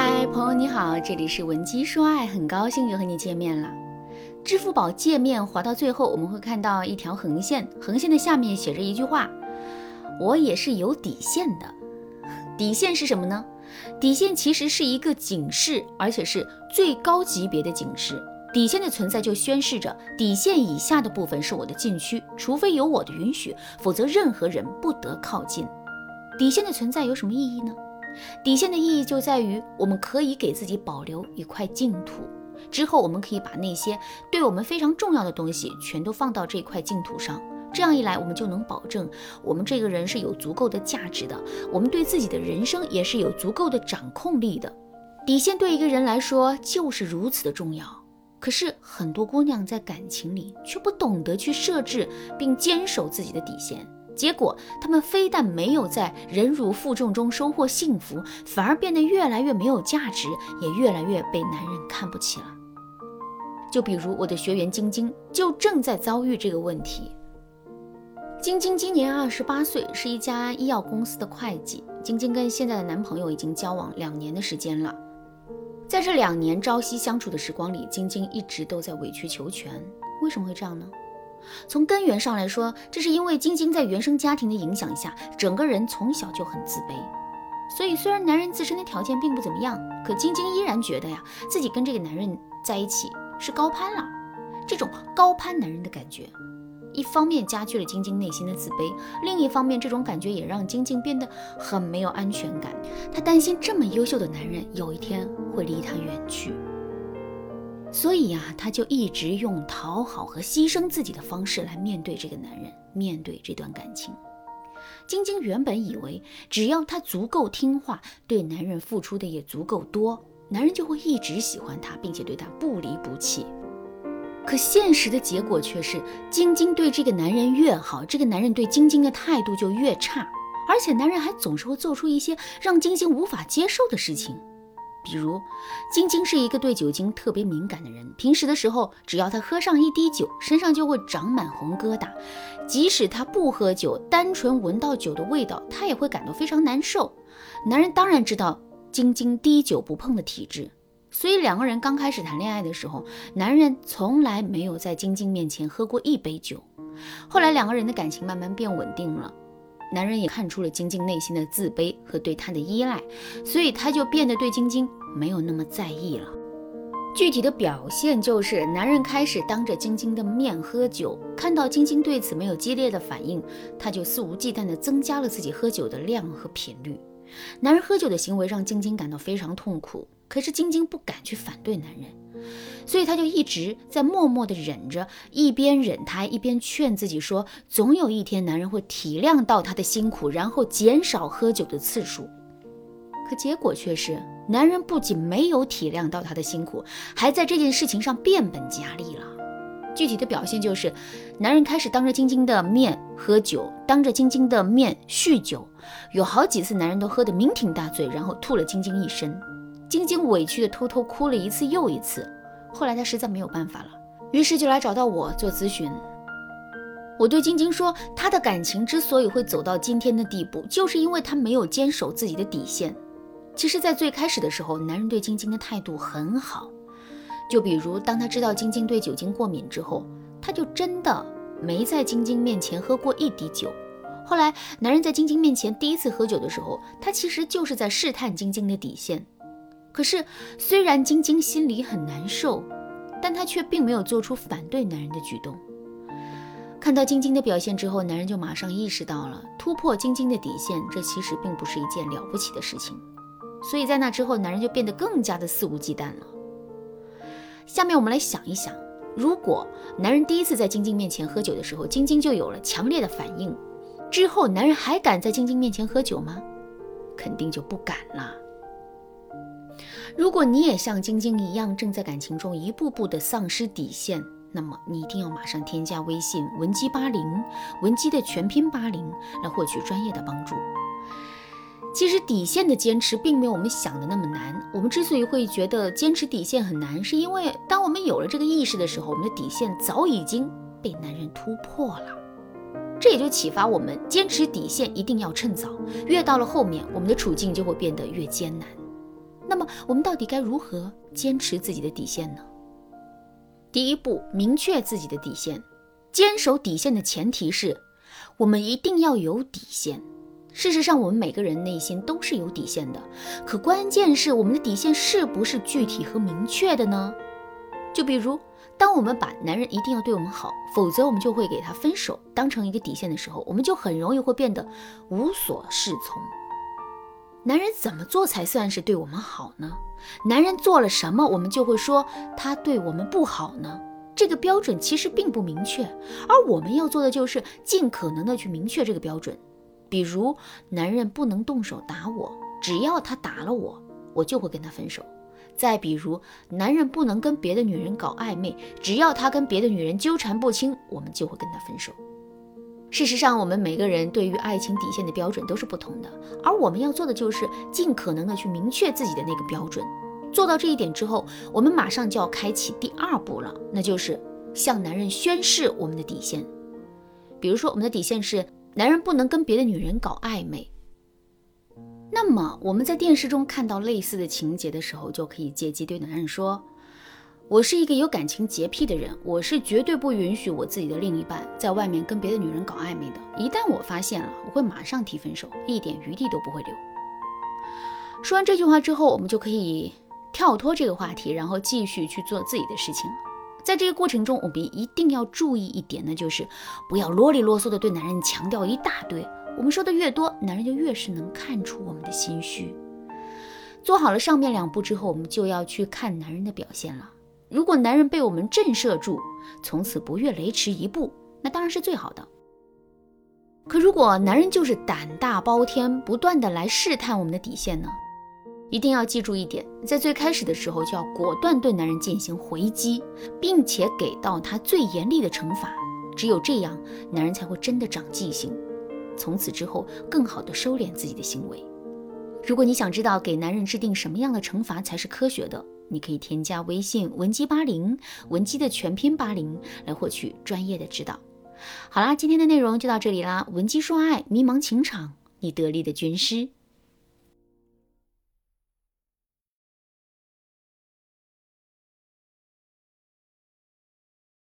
嗨，朋友你好，这里是文姬说爱，很高兴又和你见面了。支付宝界面滑到最后，我们会看到一条横线，横线的下面写着一句话：“我也是有底线的。”底线是什么呢？底线其实是一个警示，而且是最高级别的警示。底线的存在就宣示着底线以下的部分是我的禁区，除非有我的允许，否则任何人不得靠近。底线的存在有什么意义呢？底线的意义就在于，我们可以给自己保留一块净土，之后我们可以把那些对我们非常重要的东西全都放到这块净土上。这样一来，我们就能保证我们这个人是有足够的价值的，我们对自己的人生也是有足够的掌控力的。底线对一个人来说就是如此的重要。可是很多姑娘在感情里却不懂得去设置并坚守自己的底线。结果，他们非但没有在忍辱负重中收获幸福，反而变得越来越没有价值，也越来越被男人看不起了。就比如我的学员晶晶，就正在遭遇这个问题。晶晶今年二十八岁，是一家医药公司的会计。晶晶跟现在的男朋友已经交往两年的时间了，在这两年朝夕相处的时光里，晶晶一直都在委曲求全。为什么会这样呢？从根源上来说，这是因为晶晶在原生家庭的影响下，整个人从小就很自卑。所以虽然男人自身的条件并不怎么样，可晶晶依然觉得呀，自己跟这个男人在一起是高攀了。这种高攀男人的感觉，一方面加剧了晶晶内心的自卑，另一方面这种感觉也让晶晶变得很没有安全感。她担心这么优秀的男人有一天会离她远去。所以呀，她就一直用讨好和牺牲自己的方式来面对这个男人，面对这段感情。晶晶原本以为，只要她足够听话，对男人付出的也足够多，男人就会一直喜欢她，并且对她不离不弃。可现实的结果却是，晶晶对这个男人越好，这个男人对晶晶的态度就越差，而且男人还总是会做出一些让晶晶无法接受的事情。比如，晶晶是一个对酒精特别敏感的人。平时的时候，只要她喝上一滴酒，身上就会长满红疙瘩。即使她不喝酒，单纯闻到酒的味道，她也会感到非常难受。男人当然知道晶晶滴酒不碰的体质，所以两个人刚开始谈恋爱的时候，男人从来没有在晶晶面前喝过一杯酒。后来两个人的感情慢慢变稳定了。男人也看出了晶晶内心的自卑和对他的依赖，所以他就变得对晶晶没有那么在意了。具体的表现就是，男人开始当着晶晶的面喝酒，看到晶晶对此没有激烈的反应，他就肆无忌惮地增加了自己喝酒的量和频率。男人喝酒的行为让晶晶感到非常痛苦，可是晶晶不敢去反对男人。所以他就一直在默默地忍着，一边忍他，一边劝自己说，总有一天男人会体谅到他的辛苦，然后减少喝酒的次数。可结果却是，男人不仅没有体谅到他的辛苦，还在这件事情上变本加厉了。具体的表现就是，男人开始当着晶晶的面喝酒，当着晶晶的面酗酒，有好几次男人都喝得酩酊大醉，然后吐了晶晶一身。晶晶委屈的偷偷哭了一次又一次。后来她实在没有办法了，于是就来找到我做咨询。我对晶晶说，她的感情之所以会走到今天的地步，就是因为她没有坚守自己的底线。其实，在最开始的时候，男人对晶晶的态度很好。就比如，当他知道晶晶对酒精过敏之后，他就真的没在晶晶面前喝过一滴酒。后来，男人在晶晶面前第一次喝酒的时候，他其实就是在试探晶晶的底线。可是，虽然晶晶心里很难受，但她却并没有做出反对男人的举动。看到晶晶的表现之后，男人就马上意识到了突破晶晶的底线，这其实并不是一件了不起的事情。所以在那之后，男人就变得更加的肆无忌惮了。下面我们来想一想，如果男人第一次在晶晶面前喝酒的时候，晶晶就有了强烈的反应，之后男人还敢在晶晶面前喝酒吗？肯定就不敢了。如果你也像晶晶一样，正在感情中一步步的丧失底线，那么你一定要马上添加微信文姬八零，文姬的全拼八零，来获取专业的帮助。其实底线的坚持并没有我们想的那么难。我们之所以会觉得坚持底线很难，是因为当我们有了这个意识的时候，我们的底线早已经被男人突破了。这也就启发我们，坚持底线一定要趁早，越到了后面，我们的处境就会变得越艰难。那么我们到底该如何坚持自己的底线呢？第一步，明确自己的底线。坚守底线的前提是，我们一定要有底线。事实上，我们每个人内心都是有底线的，可关键是我们的底线是不是具体和明确的呢？就比如，当我们把男人一定要对我们好，否则我们就会给他分手当成一个底线的时候，我们就很容易会变得无所适从。男人怎么做才算是对我们好呢？男人做了什么，我们就会说他对我们不好呢？这个标准其实并不明确，而我们要做的就是尽可能的去明确这个标准。比如，男人不能动手打我，只要他打了我，我就会跟他分手。再比如，男人不能跟别的女人搞暧昧，只要他跟别的女人纠缠不清，我们就会跟他分手。事实上，我们每个人对于爱情底线的标准都是不同的，而我们要做的就是尽可能的去明确自己的那个标准。做到这一点之后，我们马上就要开启第二步了，那就是向男人宣誓我们的底线。比如说，我们的底线是男人不能跟别的女人搞暧昧。那么我们在电视中看到类似的情节的时候，就可以借机对男人说。我是一个有感情洁癖的人，我是绝对不允许我自己的另一半在外面跟别的女人搞暧昧的。一旦我发现了，我会马上提分手，一点余地都不会留。说完这句话之后，我们就可以跳脱这个话题，然后继续去做自己的事情。在这个过程中，我们一定要注意一点呢，就是不要啰里啰嗦的对男人强调一大堆。我们说的越多，男人就越是能看出我们的心虚。做好了上面两步之后，我们就要去看男人的表现了。如果男人被我们震慑住，从此不越雷池一步，那当然是最好的。可如果男人就是胆大包天，不断的来试探我们的底线呢？一定要记住一点，在最开始的时候就要果断对男人进行回击，并且给到他最严厉的惩罚。只有这样，男人才会真的长记性，从此之后更好的收敛自己的行为。如果你想知道给男人制定什么样的惩罚才是科学的，你可以添加微信文姬八零，文姬的全拼八零，来获取专业的指导。好啦，今天的内容就到这里啦。文姬说爱，迷茫情场，你得力的军师。